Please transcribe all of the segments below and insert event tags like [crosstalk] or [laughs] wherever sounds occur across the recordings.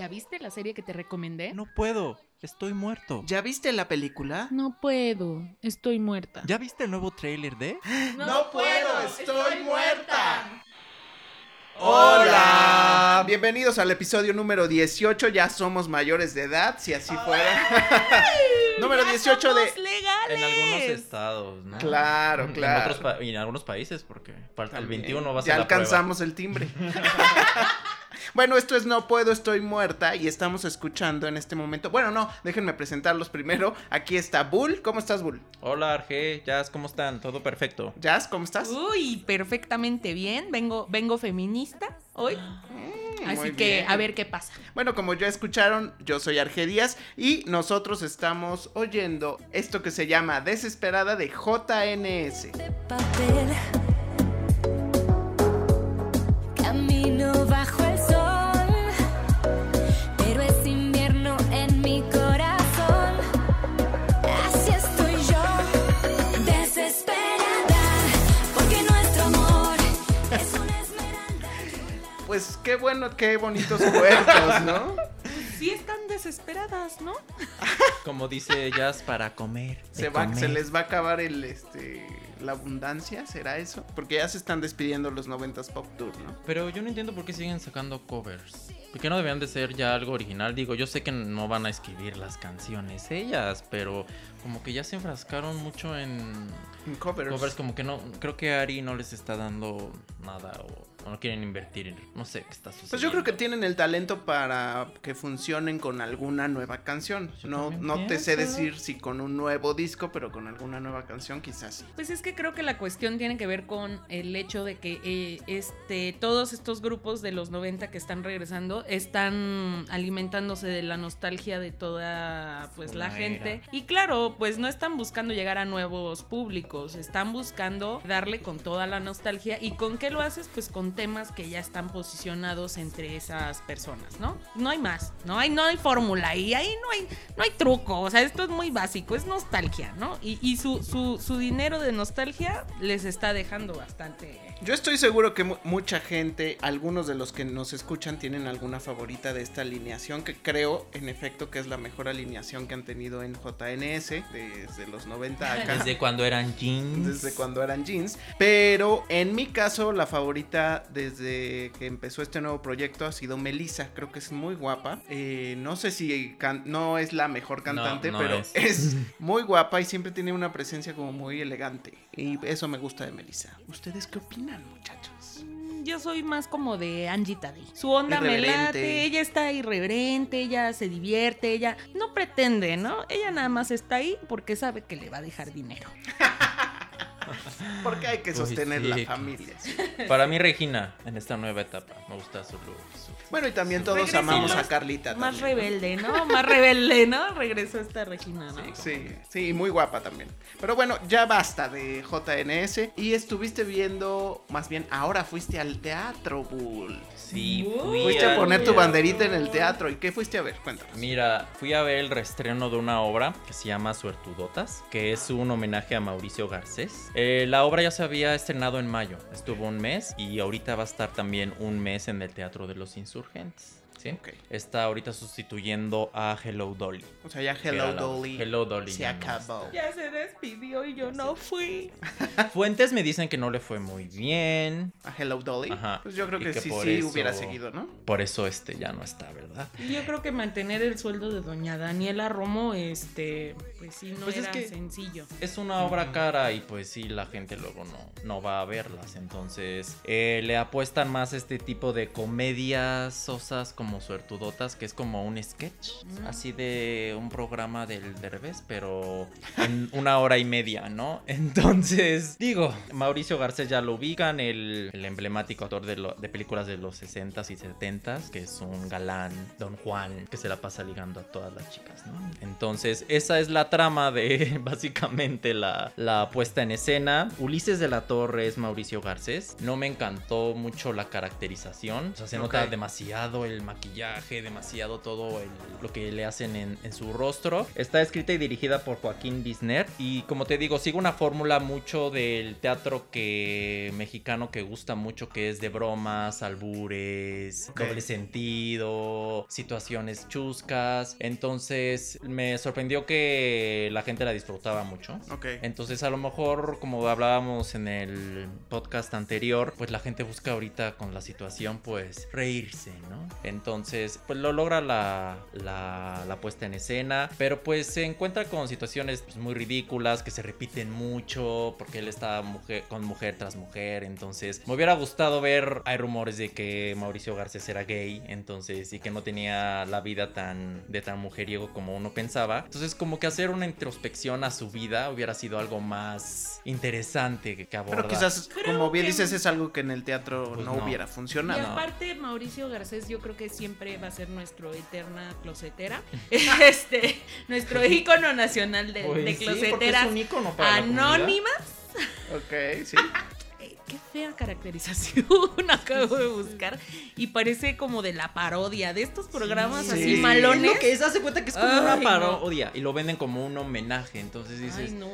¿Ya viste la serie que te recomendé? No puedo, estoy muerto. ¿Ya viste la película? No puedo, estoy muerta. ¿Ya viste el nuevo tráiler de? [gasps] No puedo, estoy muerta. Hola, bienvenidos al episodio número 18. Ya somos mayores de edad, si así fuera. [laughs] número 18 de. Legales. En algunos estados, ¿no? Claro, En claro. otros y en algunos países, porque falta el También. 21 va a ser Ya la prueba. alcanzamos el timbre. [laughs] bueno, esto es No Puedo, Estoy Muerta y estamos escuchando en este momento. Bueno, no, déjenme presentarlos primero. Aquí está Bull. ¿Cómo estás, Bull? Hola, Arge, Jazz, ¿cómo están? Todo perfecto. Jazz, ¿cómo estás? Uy, perfectamente bien. Vengo, vengo feminista hoy. Así que bien. a ver qué pasa. Bueno, como ya escucharon, yo soy Arge Díaz y nosotros estamos oyendo esto que se llama Desesperada de JNS. de papel. Camino bajo el Pues qué bueno, qué bonitos cuentos, ¿no? [laughs] Sí están desesperadas, ¿no? [laughs] Como dice Jazz, para comer. Se, va, comer. se les va a acabar el este la abundancia, ¿será eso? Porque ya se están despidiendo los 90s Pop Tour, ¿no? Pero yo no entiendo por qué siguen sacando covers. ¿Por qué no deberían de ser ya algo original? Digo, yo sé que no van a escribir las canciones ellas, pero como que ya se enfrascaron mucho en En covers. covers, como que no, creo que Ari no les está dando nada o, o no quieren invertir en, no sé qué está sucediendo. Pues yo creo que tienen el talento para que funcionen con alguna nueva canción. Yo No, no te sé decir si con un nuevo disco, pero con alguna nueva canción quizás sí. Pues es que creo que la cuestión tiene que ver con el hecho de que eh, este, todos estos grupos de los 90 que están regresando están alimentándose de la nostalgia de toda pues la gente. era. Y claro, pues no están buscando llegar a nuevos públicos, están buscando darle con toda la nostalgia. ¿Y con qué lo haces? Pues con temas que ya están posicionados entre esas personas, ¿no? No hay más, no hay, no hay fórmula y ahí no hay, no hay truco. O sea, esto es muy básico, es nostalgia, ¿no? Y, su, su, su dinero de nostalgia les está dejando bastante. Yo estoy seguro que mu- mucha gente, algunos de los que nos escuchan, tienen alguna favorita de esta alineación, que creo en efecto que es la mejor alineación que han tenido en JNS desde los 90 acá. [laughs] Desde cuando eran jeans. desde cuando eran jeans. Pero en mi caso, la favorita desde que empezó este nuevo proyecto ha sido Melissa. Creo que es muy guapa. Eh, no sé si no es la mejor cantante, no pero es. es. [laughs] muy guapa y siempre tiene una presencia como muy elegante. Y eso me gusta de Melissa. ¿Ustedes qué opinan, muchachos? Mm, Yo soy más como de Angie Tadei. Su onda me late, ella está irreverente, ella se divierte, ella no pretende, ¿no? Ella nada más está ahí porque sabe que le va a dejar dinero. [laughs] Porque hay que Uy, sostener la sí. familia. sí. Para mí, Regina, en esta nueva etapa, me gusta su look. su- Bueno, y también todos Regresó amamos más- a Carlita. Más rebelde, ¿no? Más rebelde, ¿no? Regresó esta Regina, ¿no? Sí, sí, muy guapa también. Pero bueno, ya basta de JNS. Y estuviste viendo, más bien, ahora fuiste al teatro, Bull. Sí, Uy. fui Fuiste a poner tu banderita en el teatro. ¿Y qué fuiste a ver? Cuéntanos. Mira, fui a ver el reestreno de una obra que se llama Suertudotas, que es un homenaje a Mauricio Garcés. Eh, la obra ya se había estrenado en mayo, estuvo un mes y ahorita va a estar también un mes en el Teatro de los Insurgentes insurgentes. Está ahorita sustituyendo a Hello Dolly. O sea, ya Hello la- Dolly. Hello Dolly. Se ya no acabó. Ya se despidió y yo no fui. Fuentes me dicen que no le fue muy bien. A Hello Dolly. Ajá. Pues yo creo Y que, que sí, sí eso- hubiera seguido, ¿no? Por eso este ya no está, ¿verdad? Yo creo que mantener el sueldo de doña Daniela Romo, este, pues sí, no Pues es era que- sencillo. Es una obra cara y pues sí, la gente luego no, no va a verlas. Entonces eh, le apuestan más a este tipo de comedias sosas como suertudotas, que es como un sketch, Mm. así de un programa del Derbez, pero en una hora y media, ¿no? [laughs] Entonces, digo, Mauricio Garcés ya lo ubican, el, el emblemático actor de, lo- de películas de los 60s y 70s, que es un galán, Don Juan, que se la pasa ligando a todas las chicas, ¿no? Entonces, esa es la trama de [laughs] básicamente la, la puesta en escena. Ulises de la Torre es Mauricio Garcés. No me encantó mucho la caracterización, o sea, se nota demasiado el maquillaje, demasiado todo el- lo que le hacen en, en su rostro. Está escrita y dirigida por Joaquín Disner. Y como te digo, sigue una fórmula mucho del teatro que mexicano que gusta mucho, que es de bromas, albures, doble sentido, situaciones chuscas. Entonces me sorprendió que la gente la disfrutaba mucho. Ok. Entonces a lo mejor, como hablábamos en el podcast anterior, pues la gente busca ahorita con la situación pues reírse, ¿no? Entonces pues lo logra la, la, la puesta en escena, pero pues se encuentra con situaciones pues, muy ridículas que se repiten mucho porque él está mujer, con mujer tras mujer, entonces me hubiera gustado ver, hay rumores de que Mauricio Garcés era gay, entonces y que no tenía la vida tan de tan mujeriego como uno pensaba, entonces como que hacer una introspección a su vida hubiera sido algo más interesante que, que abordar. Pero quizás, Creo como bien que- dices, es algo que en el teatro Pues no, no. hubiera Y funcionado. aparte, Mauricio Garcés, yo creo que siempre va a ser nuestro eterna closetera. [laughs] este, nuestro ícono nacional de, Pues de sí, closeteras es un ícono para anónimas. Ok, sí. [laughs] Eh, Qué fea caracterización [laughs] acabo de buscar. Y parece como de la parodia de estos programas Sí. así Es malones. Es lo que es, hace cuenta que es como Ay, una no. parodia y lo venden como un homenaje, entonces dices, Ay, no.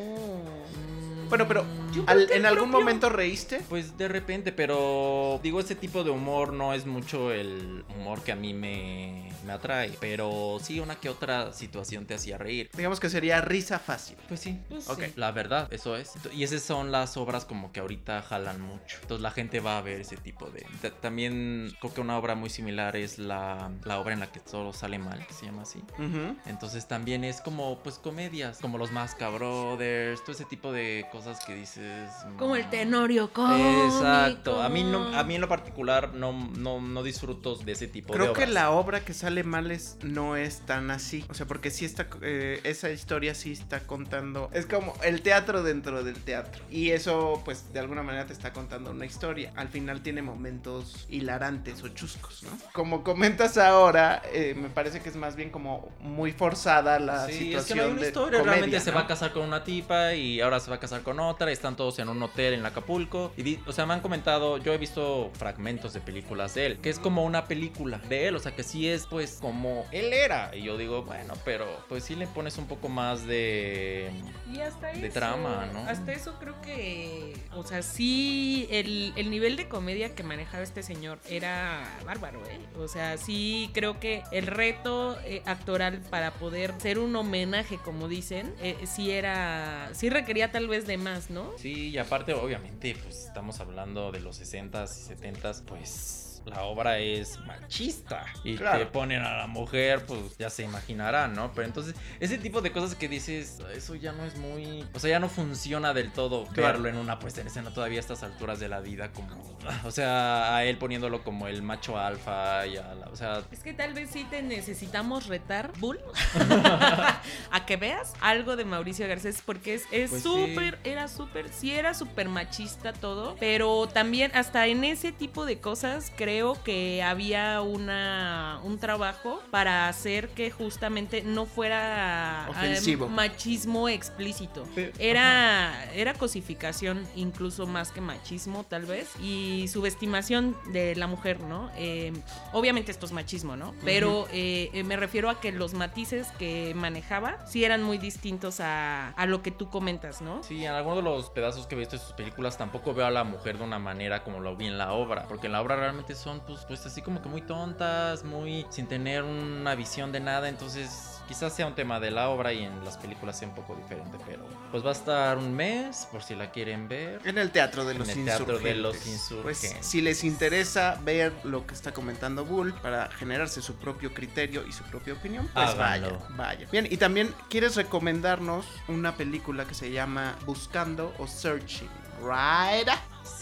Bueno, pero al- ¿en algún propio- momento reíste? Pues de repente, pero digo, ese tipo de humor no es mucho el humor que a mí me, me atrae, pero sí una que otra situación te hacía reír. Digamos que sería risa fácil. Pues sí. Pues Ok. sí. La verdad, eso es. Y esas son las obras como que ahorita jalan mucho. Entonces la gente va a ver ese tipo de... ta- También creo que una obra muy similar es la, la obra en la que todo sale mal, que se llama así. Ujú. Entonces también es como, pues, comedias, como los Masca Brothers, todo ese tipo de cosas que dices. Como el mm, tenorio cómico. Exacto. A mí, no, a mí en lo particular no, no, no disfruto de ese tipo de Creo que la obra que sale mal es, no es tan así. O sea, porque sí está. eh, esa historia sí está contando. Es como el teatro dentro del teatro. Y eso, pues, de alguna manera te está contando una historia. Al final tiene momentos hilarantes o chuscos, ¿no? Como comentas ahora, eh, me parece que es más bien como muy forzada la Sí, situación es que no hay una de historia. comedia, Realmente se va a casar con una tipa y ahora se va a casar con otra. Están todos en un hotel en Acapulco. Y, o sea, me han comentado, yo he visto fragmentos de películas de él, que es como una película de él. O sea, que sí es pues como él era. Y yo digo, bueno, pero pues sí le pones un poco más de... Y hasta de eso, trama, ¿no? Hasta eso creo que, o sea, sí, el, el nivel de comedia que manejaba este señor era bárbaro, ¿eh? O sea, sí creo que el reto eh, actoral para poder ser un homenaje, como dicen, eh, sí era, sí requería tal vez de más, ¿no? Sí, y aparte, obviamente, pues estamos hablando de los 60s y 70s, pues la obra es machista. Y Claro. te ponen a la mujer, pues ya se imaginarán, ¿no? Pero entonces, ese tipo de cosas que dices, eso ya no es muy. O sea, ya no funciona del todo Claro. verlo en una puesta en escena todavía a estas alturas de la vida, como. O sea, a él poniéndolo como el macho alfa y a la. O sea. Es que tal vez sí te necesitamos retar, Bull, [laughs] a que veas algo de Mauricio Garcés, porque es es Pues súper, era súper, sí era súper machista todo, pero también hasta en ese tipo de cosas creo que había una un trabajo para hacer que justamente no fuera eh, Ofensivo. machismo explícito. Pero- Era, era cosificación, incluso más que machismo, tal vez, y subestimación de la mujer, ¿no? Eh, obviamente esto es machismo, ¿no? Pero eh, eh, me refiero a que los matices que manejaba sí eran muy distintos a, a lo que tú comentas, ¿no? Sí, en algunos de los pedazos que he visto de sus películas tampoco veo a la mujer de una manera como lo vi en la obra. Porque en la obra realmente son, pues, pues así como que muy tontas, muy sin tener una visión de nada. Entonces, quizás sea un tema de la obra y en las películas sea un poco diferente. Pero, pues va a estar un mes, por si la quieren ver. En el teatro de En los el insurgentes. Teatro de los Pues Insurgentes. si les interesa ver lo que está comentando Bull para generarse su propio criterio y su propia opinión, pues vaya, vaya. Bien, y también quieres recomendarnos una película que se llama Buscando o Searching, right?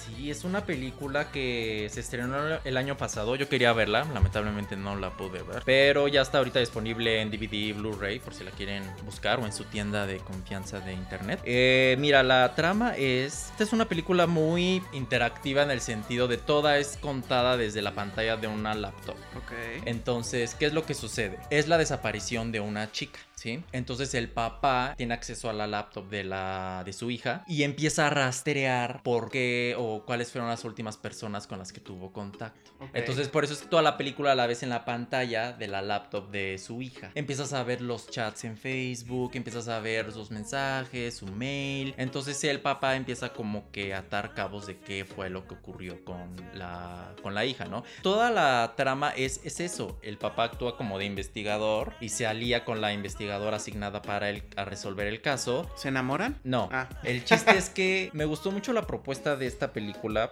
Sí, es una película que se estrenó el año pasado. Yo quería verla, lamentablemente no la pude ver. Pero ya está ahorita disponible en DVD y Blu-ray por si la quieren buscar o en su tienda de confianza de internet. Eh, mira, la trama es. Esta es una película muy interactiva en el sentido de toda es contada desde la pantalla de una laptop. Ok. Entonces, ¿qué es lo que sucede? Es la desaparición de una chica, ¿sí? Entonces el papá tiene acceso a la laptop de la de su hija y empieza a rastrear por qué o o cuáles fueron las últimas personas con las que tuvo contacto. Entonces, por eso es que toda la película la ves en la pantalla de la laptop de su hija. Empiezas a ver los chats en Facebook, empiezas a ver sus mensajes, su mail. Entonces, el papá empieza como que a atar cabos de qué fue lo que ocurrió con la, con la hija, ¿no? Toda la trama es, es eso. El papá actúa como de investigador y se alía con la investigadora asignada para él a resolver el caso. ¿Se enamoran? No, Ah. el chiste es [laughs] que me gustó mucho la propuesta de esta película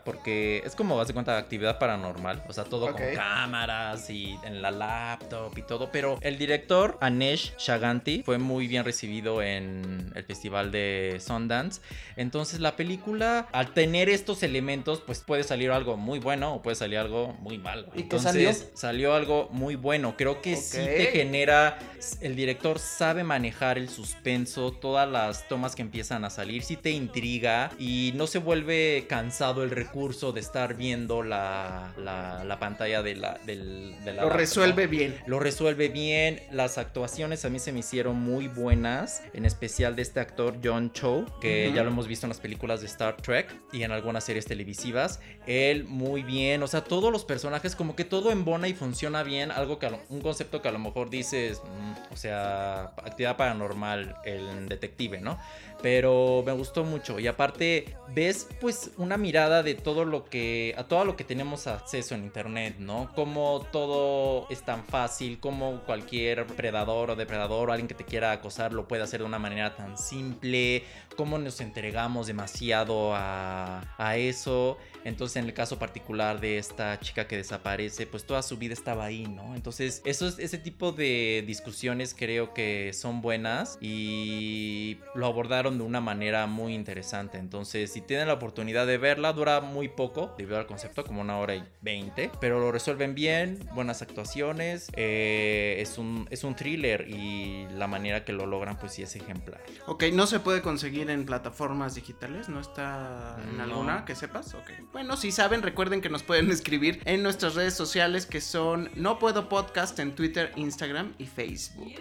porque es como, vas de cuenta, de actividad paranormal. O sea, todo con cámaras y en la laptop y todo. Pero el director, Anesh Shaganti, fue muy bien recibido en el festival de Sundance. Entonces, la película, al tener estos elementos, pues puede salir algo muy bueno o puede salir algo muy malo. ¿Y qué Entonces, salió? salió algo muy bueno. Creo que sí te genera. El director sabe manejar el suspenso, todas las tomas que empiezan a salir, sí te intriga y no se vuelve cansado el recurso de estar viendo la, la- la pantalla de la, del, de la Lo resuelve ¿no? bien. Lo resuelve bien, las actuaciones a mí se me hicieron muy buenas, en especial de este actor John Cho, que ya lo hemos visto en las películas de Star Trek y en algunas series televisivas. Él muy bien, o sea, todos los personajes como que todo embona y funciona bien, algo que lo- un concepto que a lo mejor dices, mm, o sea, actividad paranormal, el detective, ¿no? Pero me gustó mucho y aparte ves pues una mirada de todo lo que a todo lo que tenemos acceso en internet, ¿no? Como todo es tan fácil, como cualquier predador o depredador o alguien que te quiera acosar lo puede hacer de una manera tan simple, cómo nos entregamos demasiado a, a eso. Entonces, en el caso particular de esta chica que desaparece, pues toda su vida estaba ahí, ¿no? Entonces, eso es- ese tipo de discusiones creo que son buenas y lo abordaron de una manera muy interesante. Entonces, si tienen la oportunidad de verla, dura muy poco, debido al concepto, como una hora y veinte, pero lo resuelven bien, buenas actuaciones, eh, es, un, es un thriller y la manera que lo logran, pues sí es ejemplar. Ok, no se puede conseguir en plataformas digitales, ¿no está en No. alguna que sepas? Ok. Bueno, si saben, recuerden que nos pueden [laughs] escribir en nuestras redes sociales que son No Puedo Podcast en Twitter, Instagram y Facebook.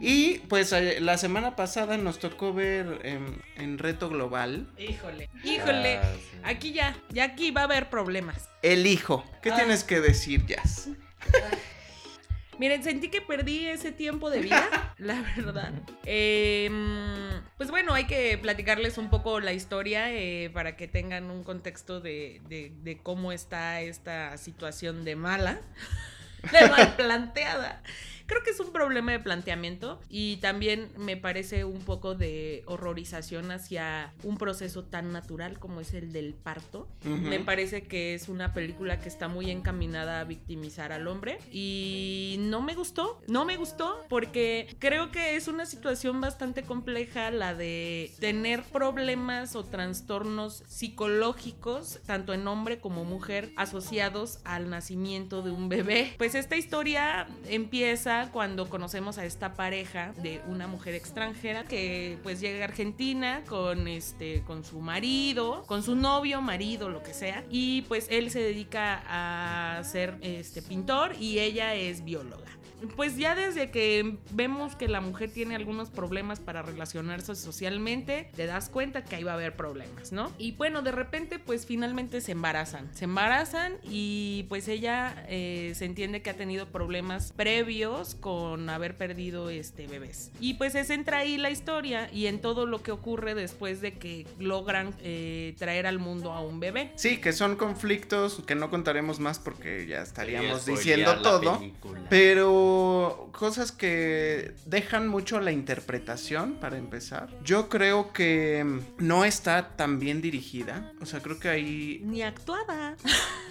Y pues eh, la semana pasada nos tocó ver em, en Reto Global Híjole, híjole. Ah, sí. Aquí ya, ya aquí va a haber problemas. El Hijo. ¿Qué Ah. tienes que decir, Jazz? [laughs] Miren, sentí que perdí ese tiempo de vida, [laughs] la verdad. Eh, pues bueno, hay que platicarles un poco la historia eh, para que tengan un contexto de, de- de cómo está esta situación de mala, [laughs] de mal planteada. Creo que es un problema de planteamiento y también me parece un poco de horrorización hacia un proceso tan natural como es el del parto. Me parece que es una película que está muy encaminada a victimizar al hombre y no me gustó, no me gustó porque creo que es una situación bastante compleja la de tener problemas o trastornos psicológicos, tanto en hombre como mujer, asociados al nacimiento de un bebé. Pues esta historia empieza cuando conocemos a esta pareja de una mujer extranjera que pues llega a Argentina con este con su marido, con su novio, marido, lo que sea, y pues él se dedica a ser este pintor y ella es bióloga. Pues ya desde que vemos que la mujer tiene algunos problemas para relacionarse socialmente, te das cuenta que ahí va a haber problemas, ¿no? Y bueno, de repente pues finalmente se embarazan. Se embarazan y pues ella eh, se entiende que ha tenido problemas previos con haber perdido este bebés. Y pues se centra ahí la historia y en todo lo que ocurre después de que logran eh, traer al mundo a un bebé. Sí, que son conflictos que no contaremos más porque ya estaríamos diciendo todo. película. Pero cosas que dejan mucho la interpretación, para empezar. Yo creo que no está tan bien dirigida. O sea, creo que ahí, Ni actuada.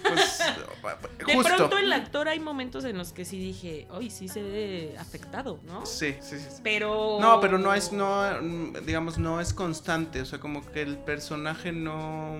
pues, [laughs] De pronto el actor hay momentos en los que sí dije, hoy sí se ve afectado, ¿no? Sí, sí, sí. Pero... No, pero no es, no, digamos, no es constante. O sea, como que el personaje no.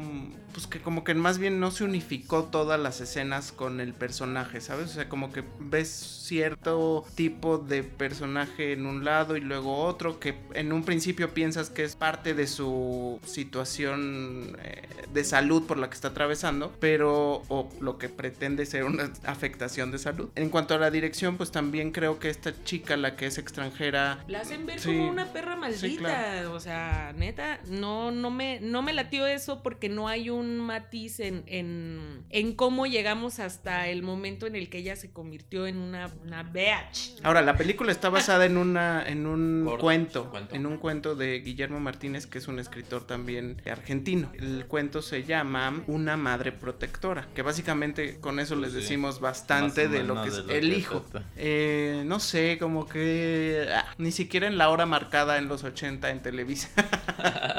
Pues que como que más bien no se unificó todas las escenas con el personaje, ¿sabes? O sea, como que ves cierto tipo de personaje en un lado y luego otro, que en un principio piensas que es parte de su situación eh, de salud por la que está atravesando, pero. O, lo que pretende ser una afectación de salud. En cuanto a la dirección, pues también creo que esta chica, la que es extranjera, La hacen ver Sí. como una perra maldita. Sí, claro. O sea, neta, no, no me, no me latió eso porque no hay un matiz en, en, en cómo llegamos hasta el momento en el que ella se convirtió en una, una bitch. Ahora, la película está basada en una en un cuento, cuento. en un cuento de Guillermo Martínez, que es un escritor también argentino. El cuento se llama Una madre protectora, que básicamente con eso les Sí. decimos bastante de lo que es lo el que hijo. Eh, no sé, como que ah, ni siquiera en la hora marcada en los 80 en Televisa. [laughs]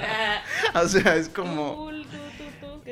Ah, o sea, es como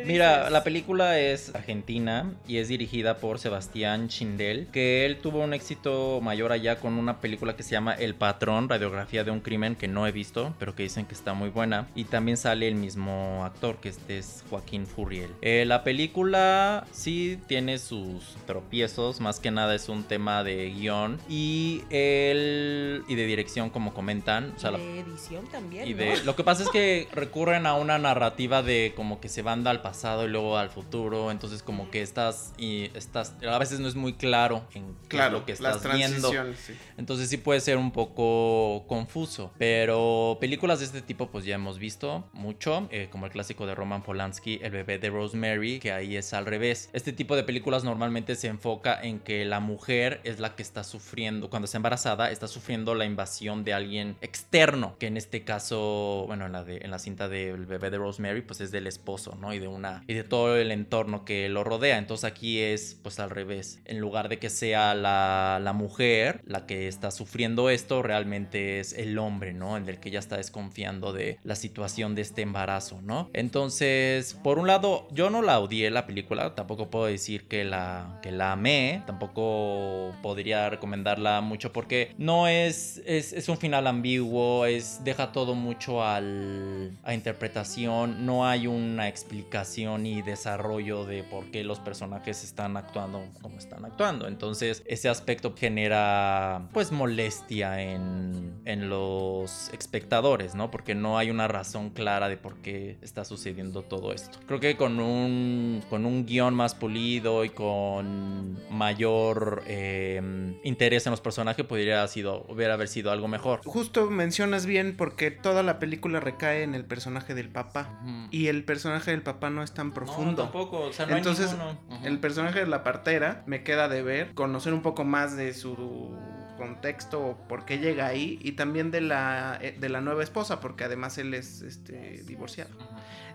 Mira, la película es argentina y es dirigida por Sebastián Schindel, que él tuvo un éxito mayor allá con una película que se llama El Patrón, radiografía de un crimen que no he visto, pero que dicen que está muy buena. Y también sale el mismo actor, que este es Joaquín Furriel. Eh, la película sí tiene sus tropiezos, más que nada es un tema de guion y el y de dirección como comentan, o sea, de edición también. y ¿no? de, lo que pasa es que recurren a una narrativa de como que se van al pasado y luego al futuro, entonces como que estás y estás a veces no es muy claro en qué es claro, lo que las estás viendo. sí. Entonces sí puede ser un poco confuso, pero películas de este tipo pues ya hemos visto mucho, eh, como el clásico de Roman Polanski, El bebé de Rosemary, que ahí es al revés. Este tipo de películas normalmente se enfoca en que la mujer es la que está sufriendo, cuando está embarazada, está sufriendo la invasión de alguien externo, que en este caso, bueno, en la, de, en la cinta del bebé de Rosemary pues es del esposo, ¿no? Y de y de todo el entorno que lo rodea. Entonces aquí es pues al revés. En lugar de que sea la, la mujer la que está sufriendo esto, realmente es el hombre, ¿no? El del que ya está desconfiando de la situación de este embarazo, ¿no? Entonces, por un lado, yo no la odié la película, tampoco puedo decir que la, que la amé, tampoco podría recomendarla mucho porque no es, es, es un final ambiguo, es, deja todo mucho al, a interpretación, no hay una explicación y desarrollo de por qué los personajes están actuando como están actuando. Entonces, ese aspecto genera pues molestia en, en los espectadores, ¿no? Porque no hay una razón clara de por qué está sucediendo todo esto. Creo que con un, con un guion más pulido y con mayor eh, interés en los personajes, podría haber sido, hubiera haber sido algo mejor. Justo mencionas bien porque toda la película recae en el personaje del papá. Ujú. Y el personaje del papá no es tan profundo. No, tampoco, o sea, no Entonces, hay ninguno. Ujú. El personaje de la partera me queda de ver, conocer un poco más de su contexto o por qué llega ahí y también de la eh, de la nueva esposa porque además él es este divorciado.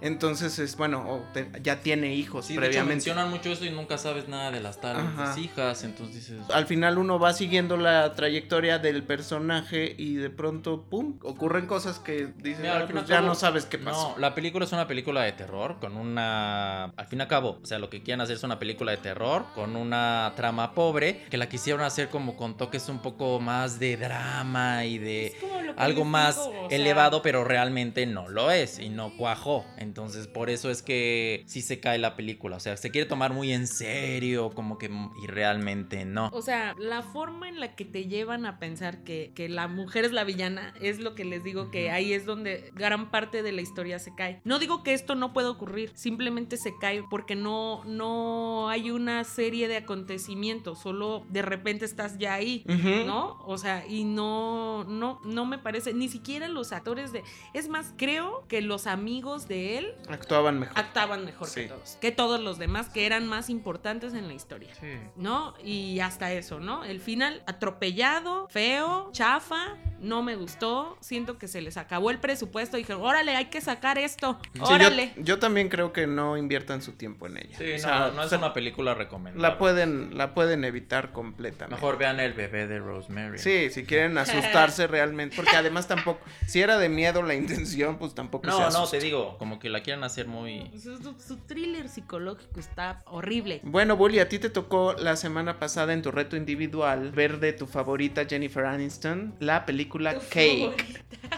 Entonces es bueno, o te- ya tiene hijos Sí, de hecho previamente. mencionan mucho eso y nunca sabes nada de las tales hijas, entonces dices... Al final uno va siguiendo la trayectoria del personaje y de pronto pum, ocurren cosas que dices, Mira, al "Ah, pues ya cabo, no sabes qué pasó. No, la película es una película de terror con una... Al fin y al cabo, o sea, lo que quieren hacer es una película de terror con una trama pobre que la quisieron hacer como con toques un poco más de drama y de Algo más digo, o sea, elevado, pero realmente no lo es y no cuajó. Entonces, por eso es que sí se cae la película. O sea, se quiere tomar muy en serio, como que y realmente no. O sea, la forma en la que te llevan a pensar que, que la mujer es la villana es lo que les digo que ahí es donde gran parte de la historia se cae. No digo que esto no pueda ocurrir, simplemente se cae porque no, no hay una serie de acontecimientos, solo de repente estás ya ahí. ¿No? O sea, y no, no, no me parece, ni siquiera los actores de. Es más, creo que los amigos de él Actuaban mejor. actuaban mejor Sí. que todos. Que todos los demás que eran más importantes en la historia. Sí. ¿no? Y hasta eso, ¿no? El final atropellado, feo, chafa, no me gustó. Siento que se les acabó el presupuesto. Y dijeron, órale, hay que sacar esto. Sí, yo- Órale. yo, también creo que no inviertan su tiempo en ella. Sí, O no, sea, no es una película recomendable. la pueden, la pueden evitar completamente. Mejor vean el bebé de Rosemary. Sí, si quieren asustarse [laughs] realmente, porque además tampoco, si era de miedo la intención, pues tampoco se No, no, asusten. te digo, como que la quieren hacer muy... Su, su- su thriller psicológico está horrible. Bueno, Bully, a ti te tocó la semana pasada en tu reto individual ver de tu favorita Jennifer Aniston la película Tu Cake. favorita.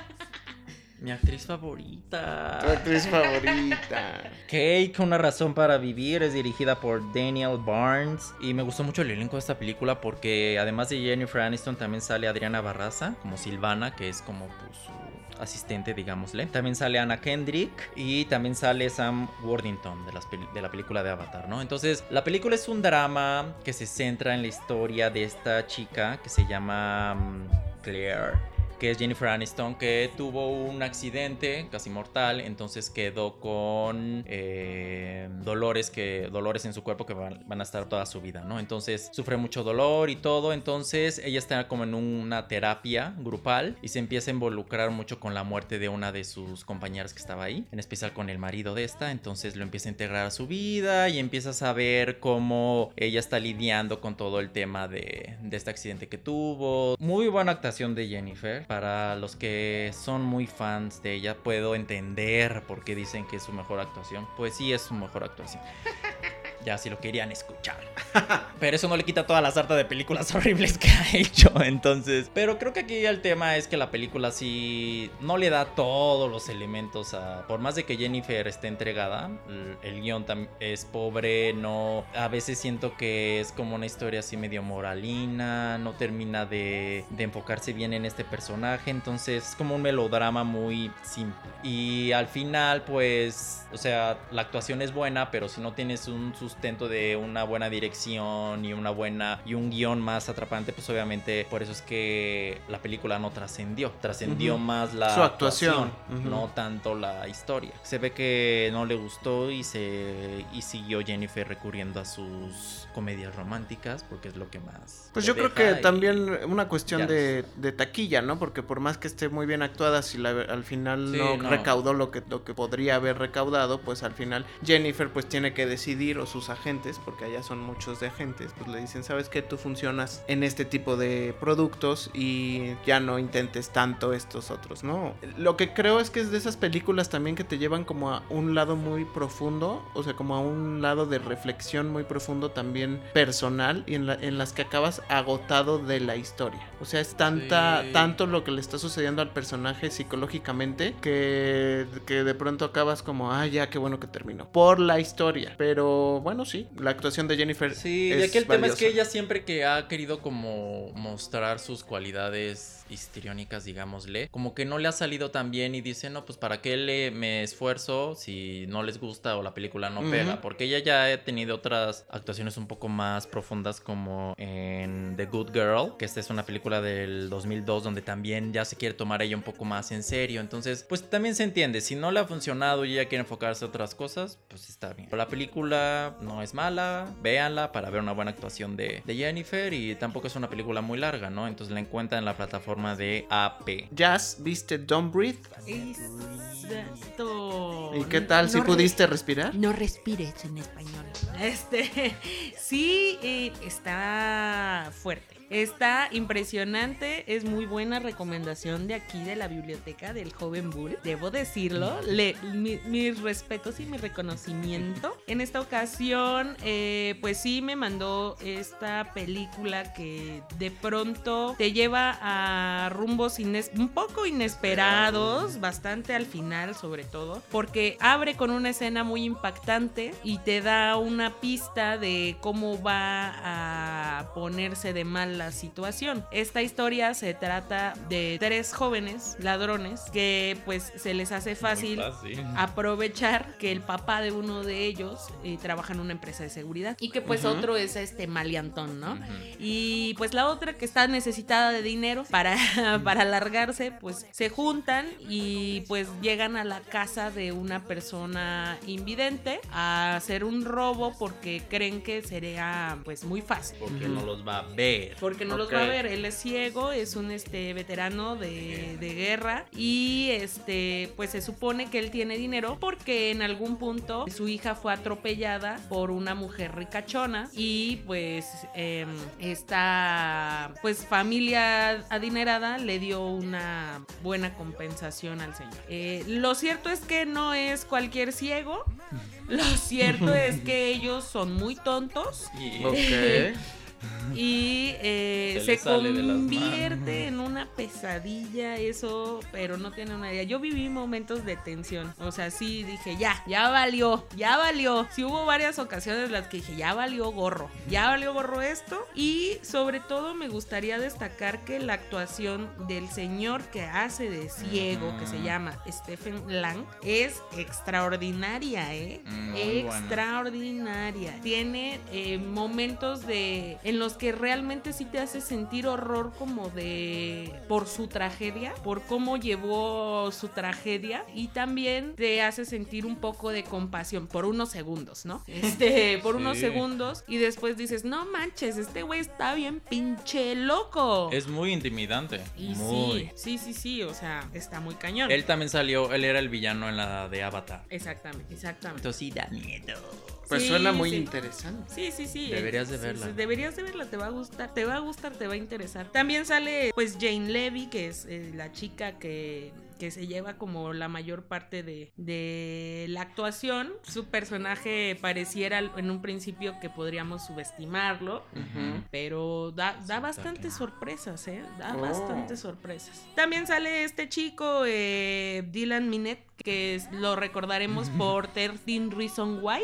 Mi actriz favorita. Tu actriz favorita. [laughs] Cake, Una razón para vivir, es dirigida por Daniel Barnes. Y me gustó mucho el elenco de esta película porque además de Jennifer Aniston también sale Adriana Barraza como Silvana, que es como pues, su asistente, digámosle. También sale Anna Kendrick y también sale Sam Worthington de, las de la película de Avatar, ¿no? Entonces, la película es un drama que se centra en la historia de esta chica que se llama mm, Claire que es Jennifer Aniston, que tuvo un accidente casi mortal, entonces quedó con eh, dolores que dolores en su cuerpo que van, van a estar toda su vida, ¿no? Entonces sufre mucho dolor y todo, entonces ella está como en una terapia grupal y se empieza a involucrar mucho con la muerte de una de sus compañeras que estaba ahí, en especial con el marido de esta, entonces lo empieza a integrar a su vida y empieza a saber cómo ella está lidiando con todo el tema de, de este accidente que tuvo. Muy buena actuación de Jennifer. Para los que son muy fans de ella, puedo entender por qué dicen que es su mejor actuación. Pues sí, es su mejor actuación. Ya si lo querían escuchar. [laughs] Pero eso no le quita toda la sarta de películas [laughs] horribles que ha hecho. Entonces. Pero creo que aquí el tema es que la película sí no le da todos los elementos a. Por más de que Jennifer esté entregada, el, guion es pobre. No. A veces siento que es como una historia así medio moralina. No termina de, de enfocarse bien en este personaje. Entonces es como un melodrama muy simple. Y al final, pues. O sea, la actuación es buena, pero si no tienes un sustento de una buena dirección y una buena y un guion más atrapante, pues obviamente por eso es que la película no trascendió. Trascendió más la Su actuación. no tanto la historia. Se ve que no le gustó y se y siguió Jennifer recurriendo a sus comedias románticas porque es lo que más. Pues yo creo que y- también una cuestión de, de taquilla, ¿no? Porque por más que esté muy bien actuada, si la- al final Sí, no, no. recaudó lo que, lo que podría haber recaudado, pues al final Jennifer pues tiene que decidir, o sus agentes, porque allá son muchos de agentes, pues le dicen, ¿sabes qué? Tú funcionas en este tipo de productos y ya no intentes tanto estos otros, ¿no? Lo que creo es que es de esas películas también que te llevan como a un lado muy profundo, o sea, como a un lado de reflexión muy profundo también personal y en, la- en las que acabas agotado de la historia. O sea, es tanta, Sí. tanto lo que le está sucediendo al personaje psicológicamente que, que de pronto acabas como, ah, ya, qué bueno que terminó. Por la historia. Pero bueno, sí, la actuación de Jennifer. Sí, es y aquí el tema es que ella siempre que ha querido como mostrar sus cualidades histriónicas, digámosle, como que no le ha salido tan bien y dice, no, pues para qué le me esfuerzo si no les gusta o la película no pega, porque ella ya ha tenido otras actuaciones un poco más profundas como en The Good Girl, que esta es una película del 2002 donde también ya se quiere tomar ella un poco más en serio, entonces pues también se entiende, si no le ha funcionado y ella quiere enfocarse a otras cosas, pues está bien. La película no es mala, véanla para ver una buena actuación de, de Jennifer y tampoco es una película muy larga, ¿no? Entonces la encuentran en la plataforma de AP. Jazz, ¿viste Don't Breathe? Exacto. ¿Y qué tal? ¿Si No re- pudiste respirar? No respires en español. Este, [laughs] sí, eh, está fuerte. Está impresionante, es muy buena recomendación de aquí de la biblioteca del joven Bull. Debo decirlo, le, mi- mis respetos y mi reconocimiento. En esta ocasión, eh, pues sí me mandó esta película que de pronto te lleva a rumbos ines- un poco inesperados, bastante al final sobre todo, porque abre con una escena muy impactante y te da una pista de cómo va a ponerse de mal la situación. Esta historia se trata de tres jóvenes ladrones que pues se les hace fácil aprovechar que el papá de uno de ellos eh, trabaja en una empresa de seguridad y que pues otro es este maleantón, ¿no? Y pues la otra que está necesitada de dinero para, [laughs] para alargarse, pues se juntan y pues llegan a la casa de una persona invidente a hacer un robo porque creen que sería pues muy fácil. Porque no los va a ver. Porque no los Ok. va a ver, él es ciego, es un este veterano de, de guerra y este pues se supone que él tiene dinero porque en algún punto su hija fue atropellada por una mujer ricachona y pues em, esta pues familia adinerada le dio una buena compensación al señor. Eh, lo cierto es que no es cualquier ciego, [laughs] lo cierto es que ellos son muy tontos Y- Ok. [laughs] y eh, Se convierte en una pesadilla eso, pero no tiene una idea. Yo viví momentos de tensión, o sea, sí dije, ya, ya valió, ya valió. Sí hubo varias ocasiones en las que dije, ya valió gorro, ya valió gorro esto y sobre todo me gustaría destacar que la actuación del señor que hace de ciego, que se llama Stephen Lang, es extraordinaria, ¿eh? Muy buena. extraordinaria. Tiene eh, momentos de en los que realmente sí te hace sentir horror como de por su tragedia, por cómo llevó su tragedia y también te hace sentir un poco de compasión por unos segundos, ¿no? Este, por unos segundos y después dices, "No manches, este güey está bien pinche loco." Es muy intimidante. y muy. sí, sí, sí, sí, o sea, está muy cañón. Él también salió, él era el villano en la de Avatar. Exactamente, exactamente. Entonces sí da miedo. Pues Sí, suena muy sí. interesante. Sí, sí, sí. Deberías de verla. sí, deberías de verla, te va a gustar, te va a gustar, te va a interesar. También sale pues Jane Levy, que es eh, la chica que, que se lleva como la mayor parte de, de la actuación. Su personaje pareciera en un principio que podríamos subestimarlo, pero da, da bastantes sorpresas, ¿eh? Da Oh. bastantes sorpresas. También sale este chico, eh, Dylan Minnette, que es- lo recordaremos por 13 Reason Why.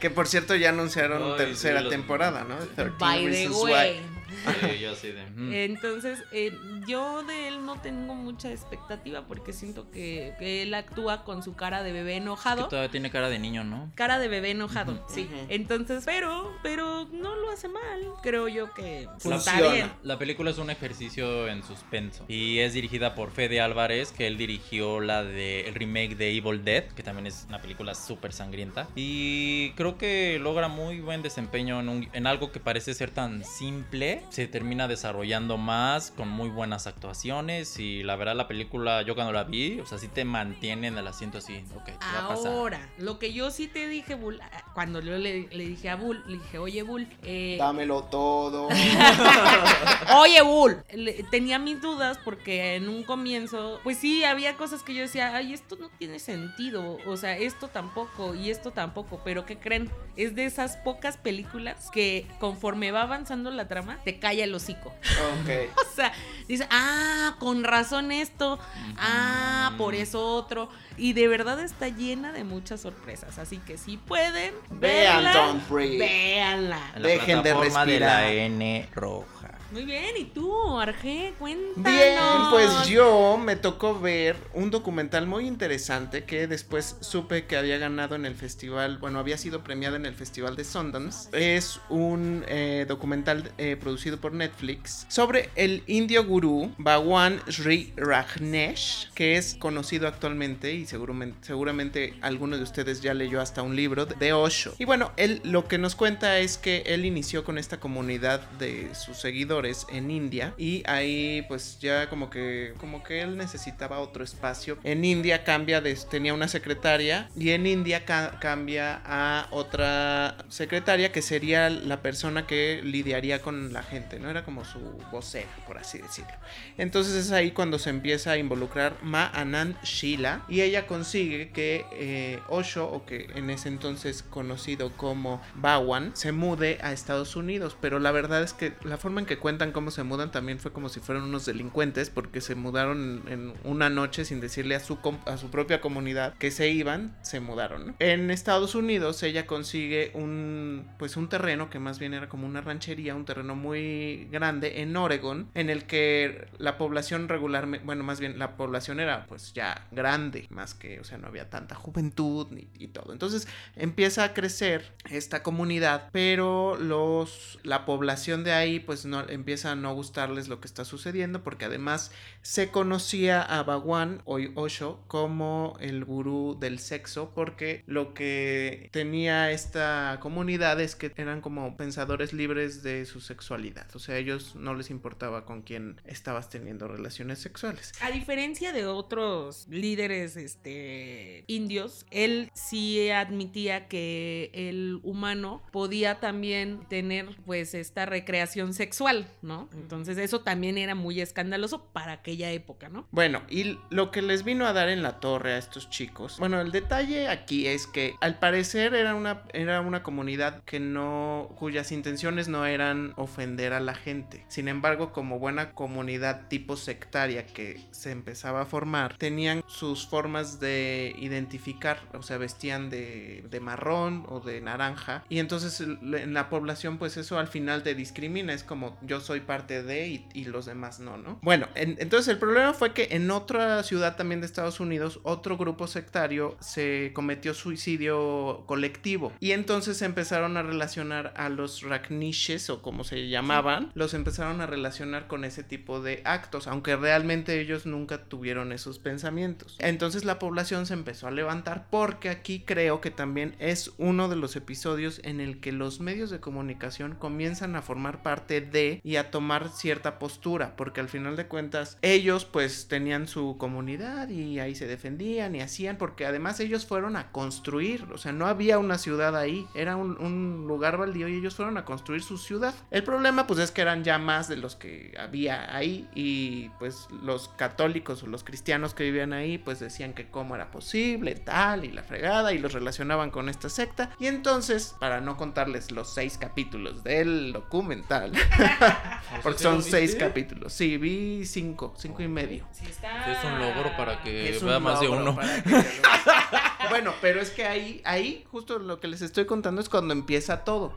Que por cierto ya anunciaron Ay, tercera sí, los- temporada, ¿no? 13 By the Reasons way. Why. Sí, [laughs] yo así de. mm. Entonces, eh, yo de él no tengo mucha expectativa porque siento que, que él actúa con su cara de bebé Es que enojado. todavía tiene cara de niño, ¿no? Cara de bebé enojado, sí. Entonces, pero, pero no lo hace mal. Creo yo que está Funciona. bien. La película es un ejercicio en suspenso y es dirigida por Fede Álvarez, que él dirigió la de el remake de Evil Dead, que también es una película súper sangrienta. Y creo que logra muy buen desempeño en, un- en algo que parece ser tan simple. Se termina desarrollando más con muy buenas actuaciones y la verdad la película yo cuando la vi, o sea, sí te mantiene en el asiento así, ok, ¿qué va a pasar? Ahora, lo que yo sí te dije, Bull, ah, cuando yo le, le dije a Bull, le dije, oye, Bull, eh, Dámelo todo. [laughs] Oye, Bull, le- tenía mis dudas porque en un comienzo, pues sí, había cosas que yo decía, ay, esto no tiene sentido, o sea, esto tampoco y esto tampoco, pero ¿qué creen? Es de esas pocas películas que conforme va avanzando la trama, te calla el hocico. ok. [laughs] O sea, dice, ah, con razón esto, ah, por eso otro, y de verdad está llena de muchas sorpresas, así que si pueden, Vean verla, Don't Breathe. véanla. En la Dejen de plataforma de respirar. la N roja. Muy bien, ¿y tú, Arge? Cuéntanos. Bien, pues yo me tocó ver un documental muy interesante que después supe que había ganado en el festival, bueno, había sido premiado en el festival de Sundance. Es un eh, documental eh, producido por Netflix sobre el indio gurú Bhagwan Sri Rajneesh, que es conocido actualmente y seguramente, seguramente alguno de ustedes ya leyó hasta un libro de Osho. Y bueno, él lo que nos cuenta es que él inició con esta comunidad de sus seguidores en India y ahí pues ya como que como que él necesitaba otro espacio. En India cambia de tenía una secretaria y en India ca- cambia a otra secretaria que sería la persona que lidiaría con la gente, no era como su vocera, por así decirlo. Entonces es ahí cuando se empieza a involucrar Ma Anand Sheila y ella consigue que eh, Osho, o que en ese entonces conocido como Bawan, se mude a Estados Unidos. Pero la verdad es que la forma en que cuentan cómo se mudan también fue como si fueran unos delincuentes porque se mudaron en una noche sin decirle a su, a su propia comunidad que se iban, se mudaron. En Estados Unidos ella consigue un pues un terreno que más bien era como una ranchería, un terreno muy grande en Oregon, en el que la población regularmente, bueno, más bien la población era pues ya grande, más que, o sea, no había tanta juventud ni, y todo. Entonces empieza a crecer esta comunidad, pero los la población de ahí pues no empieza a no gustarles lo que está sucediendo porque además se conocía a Bhagwan o Osho como el gurú del sexo porque lo que tenía esta comunidad es que eran como pensadores libres de su sexualidad, o sea, a ellos no les importaba con quién estabas teniendo relaciones sexuales. A diferencia de otros líderes este, indios, él sí admitía que el humano podía también tener pues esta recreación sexual. ¿No? Entonces eso también era muy escandaloso para aquella época, ¿no? Bueno, y lo que les vino a dar en la torre a estos chicos. Bueno, el detalle aquí es que al parecer era una, era una comunidad que no, cuyas intenciones no eran ofender a la gente. Sin embargo, como buena comunidad tipo sectaria que se empezaba a formar, tenían sus formas de identificar, o sea, vestían de, de marrón o de naranja. Y entonces en la población, pues eso al final te discrimina. Es como yo soy parte de y, y los demás no, ¿no? Bueno, en- entonces el problema fue que en otra ciudad también de Estados Unidos, otro grupo sectario se cometió suicidio colectivo. Y entonces se empezaron a relacionar a los Ragnishes o como se llamaban, los empezaron a relacionar con ese tipo de actos, aunque realmente ellos nunca tuvieron esos pensamientos. Entonces la población se empezó a levantar porque aquí creo que también es uno de los episodios en el que los medios de comunicación comienzan a formar parte de y a tomar cierta postura, porque al final de cuentas ellos pues tenían su comunidad y ahí se defendían y hacían, porque además ellos fueron a construir, o sea, no había una ciudad ahí, era un, lugar baldío y ellos fueron a construir su ciudad. El problema pues es que eran ya más de los que había ahí y pues los católicos o los cristianos que vivían ahí pues decían que cómo era posible, tal y la fregada y los relacionaban con esta secta y entonces para no contarles los seis capítulos del documental [laughs] porque ¿Sí lo son seis capítulos sí vi cinco cinco y medio Sí está... Es un logro para que vea más de uno. que bueno, pero es que ahí, ahí, justo lo que les estoy contando es cuando empieza todo.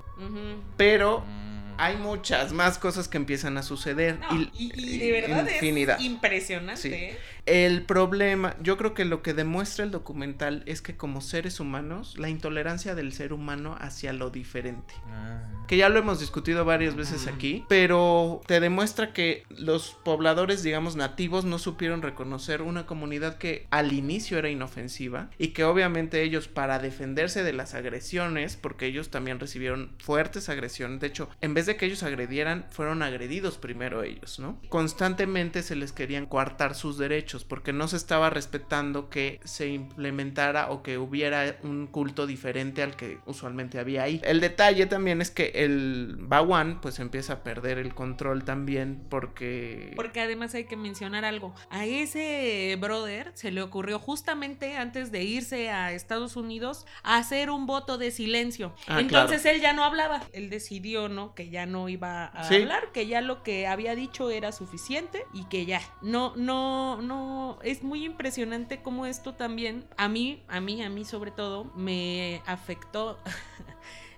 Pero Mm. hay muchas más cosas que empiezan a suceder. No, y, y de verdad infinidad. es impresionante. Sí. El problema, yo creo que lo que demuestra el documental es que como seres humanos, la intolerancia del ser humano hacia lo diferente. Ah. que ya lo hemos discutido varias veces aquí, pero te demuestra que los pobladores, digamos, nativos no supieron reconocer una comunidad que al inicio era inofensiva y que obviamente ellos para defenderse de las agresiones, porque ellos también recibieron fuertes agresiones, de hecho, en vez de que ellos agredieran, fueron agredidos primero ellos, ¿no? Constantemente se les querían coartar sus derechos porque no se estaba respetando que se implementara o que hubiera un culto diferente al que usualmente había ahí. El detalle también es que el Bawan pues empieza a perder el control también porque... Porque además hay que mencionar algo. A ese brother se le ocurrió justamente antes de irse a Estados Unidos hacer un voto de silencio. Ah, Entonces él ya no hablaba. Él decidió, ¿no? Que ya no iba a Sí. hablar, que ya lo que había dicho era suficiente y que ya. No, no, no. Es muy impresionante cómo esto también, a mí, a mí, a mí sobre todo, me afectó. [laughs]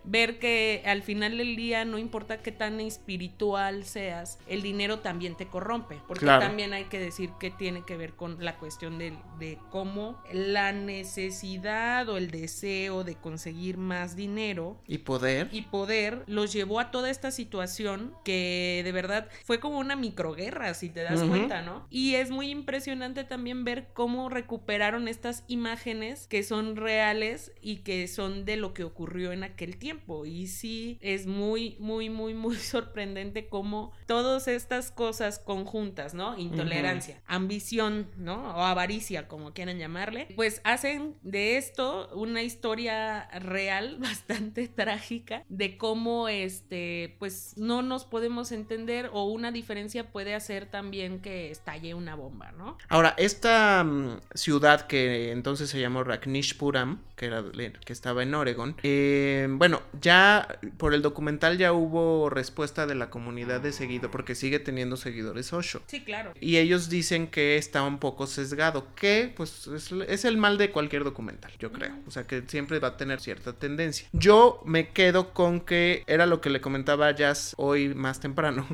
ver que al final del día no importa qué tan espiritual seas, el dinero también te corrompe, porque Claro. también hay que decir que tiene que ver con la cuestión de, de cómo la necesidad o el deseo de conseguir más dinero Y poder. y poder los llevó a toda esta situación que de verdad fue como una microguerra, si te das cuenta, ¿no? Y es muy impresionante también ver cómo recuperaron estas imágenes que son reales y que son de lo que ocurrió en aquel tiempo. Y sí, es muy, muy, muy, muy [laughs] sorprendente cómo todas estas cosas conjuntas, ¿no? Intolerancia, ambición, ¿no? O avaricia, como quieran llamarle, pues hacen de esto una historia real [laughs] bastante trágica de cómo este pues no nos podemos entender o una diferencia puede hacer también que estalle una bomba, ¿no? Ahora, esta mm, ciudad que entonces se llamó Ragnishpuram, que, era, que estaba en Oregon, eh, bueno, ya por el documental ya hubo respuesta de la comunidad de seguido, porque sigue teniendo seguidores Osho. Sí, claro. Y ellos dicen que está un poco sesgado, que pues es, es el mal de cualquier documental, yo creo. O sea que siempre va a tener cierta tendencia. Yo me quedo con que era lo que le comentaba a Jazz hoy más temprano,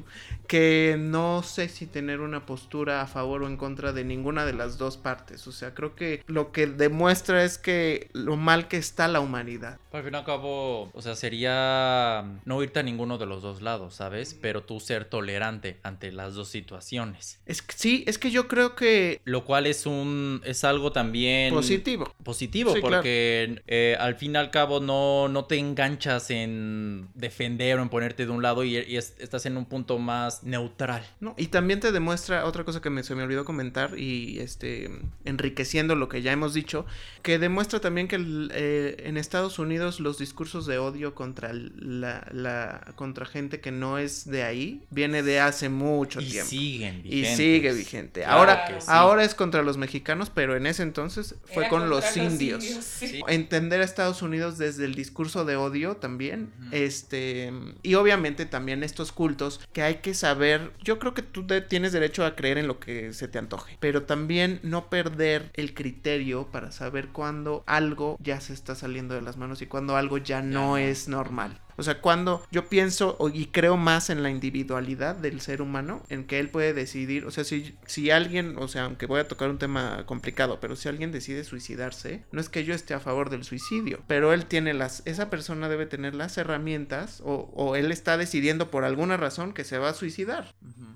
que no sé si tener una postura a favor o en contra de ninguna de las dos partes. O sea, creo que lo que demuestra es que lo mal que está la humanidad. Al fin y al cabo, o sea, sería no irte a ninguno de los dos lados, ¿sabes? Pero tú ser tolerante ante las dos situaciones. Es que, sí, es que yo creo que Lo cual es un es algo también positivo. positivo Sí, claro. porque eh, al fin y al cabo no, no te enganchas en defender o en ponerte de un lado y, y es- estás en un punto más neutral. No, y también te demuestra otra cosa que me, se me olvidó comentar y este enriqueciendo lo que ya hemos dicho, que demuestra también que el, eh, en Estados Unidos los discursos de odio contra la, la contra gente que no es de ahí viene de hace mucho Y tiempo. siguen Y vigentes. sigue vigente. Claro ahora, sí. ahora es contra los mexicanos, pero en ese entonces fue Era con los indios. Sí. Entender a Estados Unidos desde el discurso de odio también. Este. Y obviamente también estos cultos que hay que saber. Yo creo que tú te- tienes derecho a creer en lo que se te antoje. Pero también no perder el criterio para saber cuándo algo ya se está saliendo de las manos y cuándo algo ya no. es normal. O sea, cuando yo pienso y creo más en la individualidad del ser humano, en que él puede decidir, o sea, si, si alguien, o sea, aunque voy a tocar un tema complicado, pero si alguien decide suicidarse, no es que yo esté a favor del suicidio, pero él tiene las, esa persona debe tener las herramientas o, o él está decidiendo por alguna razón que se va a suicidar.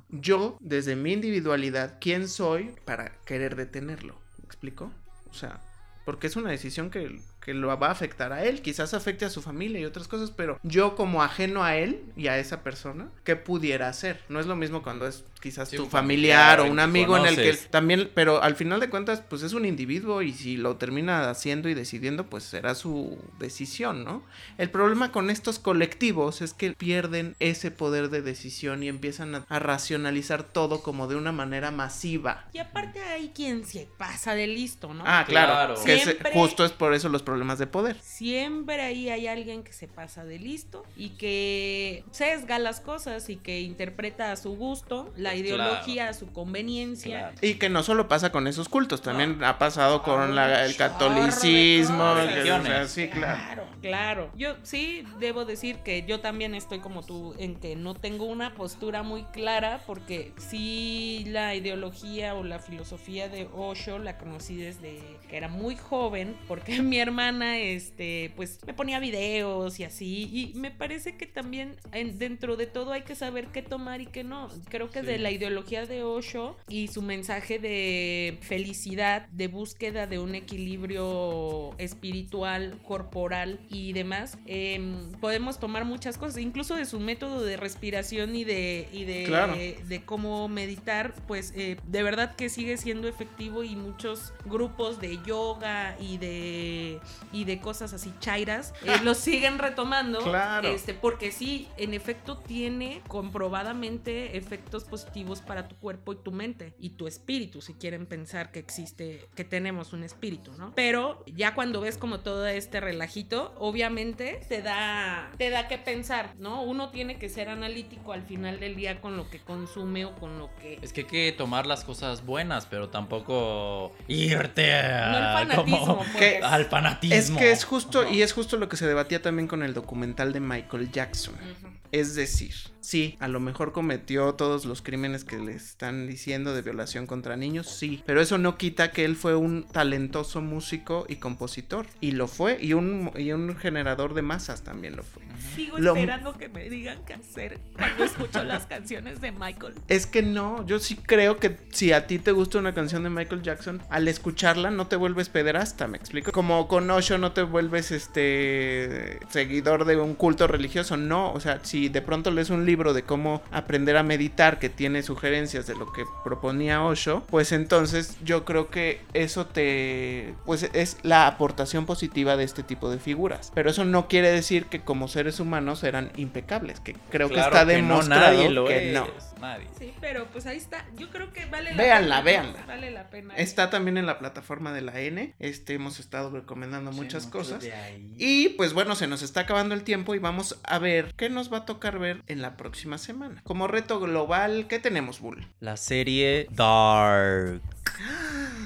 Yo, desde mi individualidad, ¿quién soy para querer detenerlo? ¿Me explico? O sea, porque es una decisión que, que lo va a afectar a él, quizás afecte a su familia y otras cosas, pero yo como ajeno a él y a esa persona, ¿qué pudiera hacer? No es lo mismo cuando es quizás Sí, tu familiar familiar o un amigo en el que también, pero al final de cuentas, pues es un individuo y si lo termina haciendo y decidiendo, pues será su decisión, ¿no? El problema con estos colectivos es que pierden ese poder de decisión y empiezan a, a racionalizar todo como de una manera masiva. Y aparte hay quien se pasa de listo, ¿no? Ah, claro. Claro. Que se- Siempre- justo es por eso los problemas de poder. Siempre ahí hay alguien que se pasa de listo y que sesga las cosas y que interpreta a su gusto la ideología a su conveniencia. Claro. Y que no solo pasa con esos cultos, también ha pasado con la- el catolicismo. o sea, sí, claro. Claro, claro. Yo sí debo decir que yo también estoy como tú en que no tengo una postura muy clara porque sí la ideología o la filosofía de Osho la conocí desde que era muy joven porque [laughs] mi hermana este pues me ponía videos y así y me parece que también en- dentro de todo hay que saber qué tomar y qué no. Creo que Sí. de la ideología de Osho y su mensaje de felicidad, de búsqueda de un equilibrio espiritual, corporal y demás, em, podemos tomar muchas cosas, incluso de su método de respiración y de, y de, Claro. de cómo meditar, pues eh, de verdad que sigue siendo efectivo y muchos grupos de yoga y de, y de cosas así chairas [laughs] eh, lo siguen retomando. Claro. Este, porque sí, en efecto tiene comprobadamente efectos positivos para tu cuerpo y tu mente y tu espíritu, si quieren pensar que existe, que tenemos un espíritu, ¿no? Pero ya cuando ves como todo este relajito, obviamente te da, te da que pensar, ¿no? Uno tiene que ser analítico al final del día con lo que consume o con lo que... Es que hay que tomar las cosas buenas, pero tampoco irte a- No el fanatismo, como- pues. Al fanatismo. Es que es justo, y es justo lo que se debatía también con el documental de Michael Jackson. Es decir, sí, a lo mejor cometió todos los crímenes que le están diciendo de violación contra niños, sí, pero eso no quita que él fue un talentoso músico y compositor, y lo fue, y un, y un generador de masas también lo fue. Sigo Lo- esperando que me digan qué hacer cuando escucho las canciones de Michael. Es que no, yo sí creo que si a ti te gusta una canción de Michael Jackson, al escucharla no te vuelves pederasta, ¿me explico? Como con Osho no te vuelves este seguidor de un culto religioso, no, o sea, si de pronto lees un libro de cómo aprender a meditar que tiene sugerencias de lo que proponía Osho, pues entonces yo creo que eso te pues es la aportación positiva de este tipo de figuras, pero eso no quiere decir que como seres humanos eran impecables, que creo Claro que está que no, demostrado nadie lo que es, no. Nadie. Sí, pero pues ahí está. Yo creo que vale la Véanla, pena. véanla. Vale la pena. Está también en la plataforma de la N. Este hemos estado recomendando muchas cosas. de ahí. Y pues bueno, se nos está acabando el tiempo y vamos a ver qué nos va a tocar ver en la próxima semana. Como reto global, ¿qué tenemos, Bull? La serie Dark.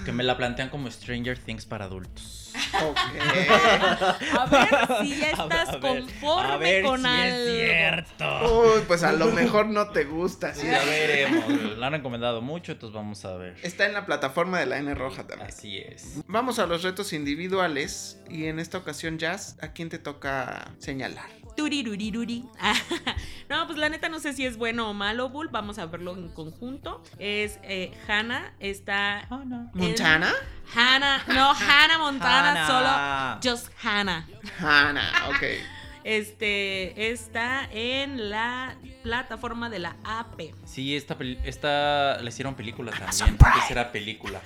Que me la plantean como Stranger Things para adultos. A ver si ya [laughs] estás a ver, conforme a ver con si algo. es cierto. Uy, pues a lo mejor no te gusta. Sí, ¿sí? la veremos. La han recomendado mucho, entonces vamos a ver. Está en la plataforma de la N roja también. Así es. Vamos a los retos individuales y en esta ocasión, Jazz, ¿a quién te toca señalar? Turiruriruri. [laughs] no, pues la neta no sé si es bueno o malo, Bull. Vamos a verlo en conjunto. Es eh, Hannah. Está. ¿Montana? Hannah. No, Hannah Montana. Hannah. Solo. Just Hannah. Hannah, ok. Este está en la plataforma de la AP. Sí, esta, esta le hicieron película también. Antes era película.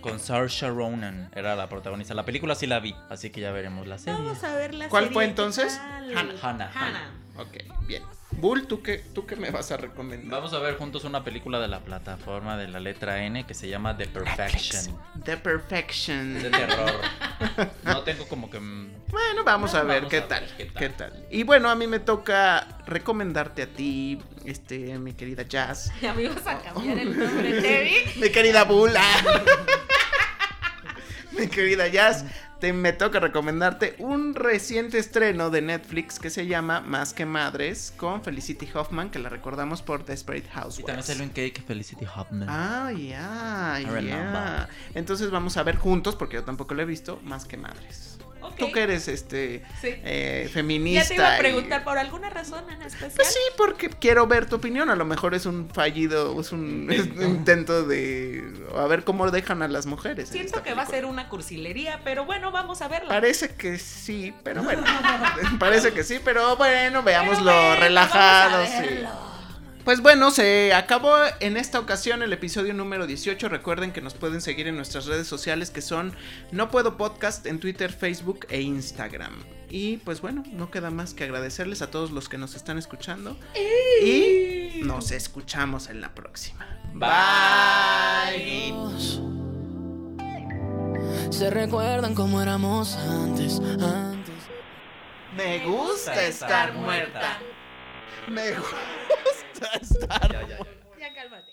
Con Saoirse Ronan era la protagonista. La película sí la vi, así que ya veremos la serie. Vamos a ver la ¿Cuál serie, fue ¿qué entonces? Hannah. Hannah. Hannah. Ok, bien. Bull, ¿tú qué, ¿tú qué me vas a recomendar? Vamos a ver juntos una película de la plataforma de la letra N que se llama The Perfection. The Perfection. Es de terror. [laughs] No tengo como que. mm, Bueno, vamos a ver Vamos qué a ver tal, qué qué tal. tal. Y bueno, a mí me toca recomendarte a ti, este, mi querida Jazz. [laughs] Ya me ibas a cambiar el nombre, [laughs] Tevi. Mi querida Bula. Mi querida Jazz, te, me toca recomendarte un reciente estreno de Netflix que se llama Más que Madres con Felicity Hoffman, que la recordamos por Desperate Y también Housewives. salió en Cake Felicity Hoffman. Ah, ya, ya. Entonces vamos a ver juntos, porque yo tampoco lo he visto, Más que Madres. Ok. Tú que eres este Sí. eh, feminista. Ya te iba a y- preguntar por alguna razón en especial. Pues sí, porque quiero ver tu opinión. A lo mejor es un fallido, es un, es un intento de. A ver cómo dejan a las mujeres. en Siento que va a ser una cursilería, pero bueno, vamos a verla. Parece que sí, pero bueno. [laughs] parece que sí, pero bueno, veámoslo Pero bueno, relajados. vamos a sí. verlo. Pues bueno, se acabó en esta ocasión el episodio número 18. Recuerden que nos pueden seguir en nuestras redes sociales que son No Puedo Podcast en Twitter, Facebook e Instagram. Y pues bueno, no queda más que agradecerles a todos los que nos están escuchando. Y nos escuchamos en la próxima. Bye. Se recuerdan cómo éramos antes, antes. Me gusta estar muerta. Me gusta [laughs] [laughs] Ya, ya, ya. Ya cálmate.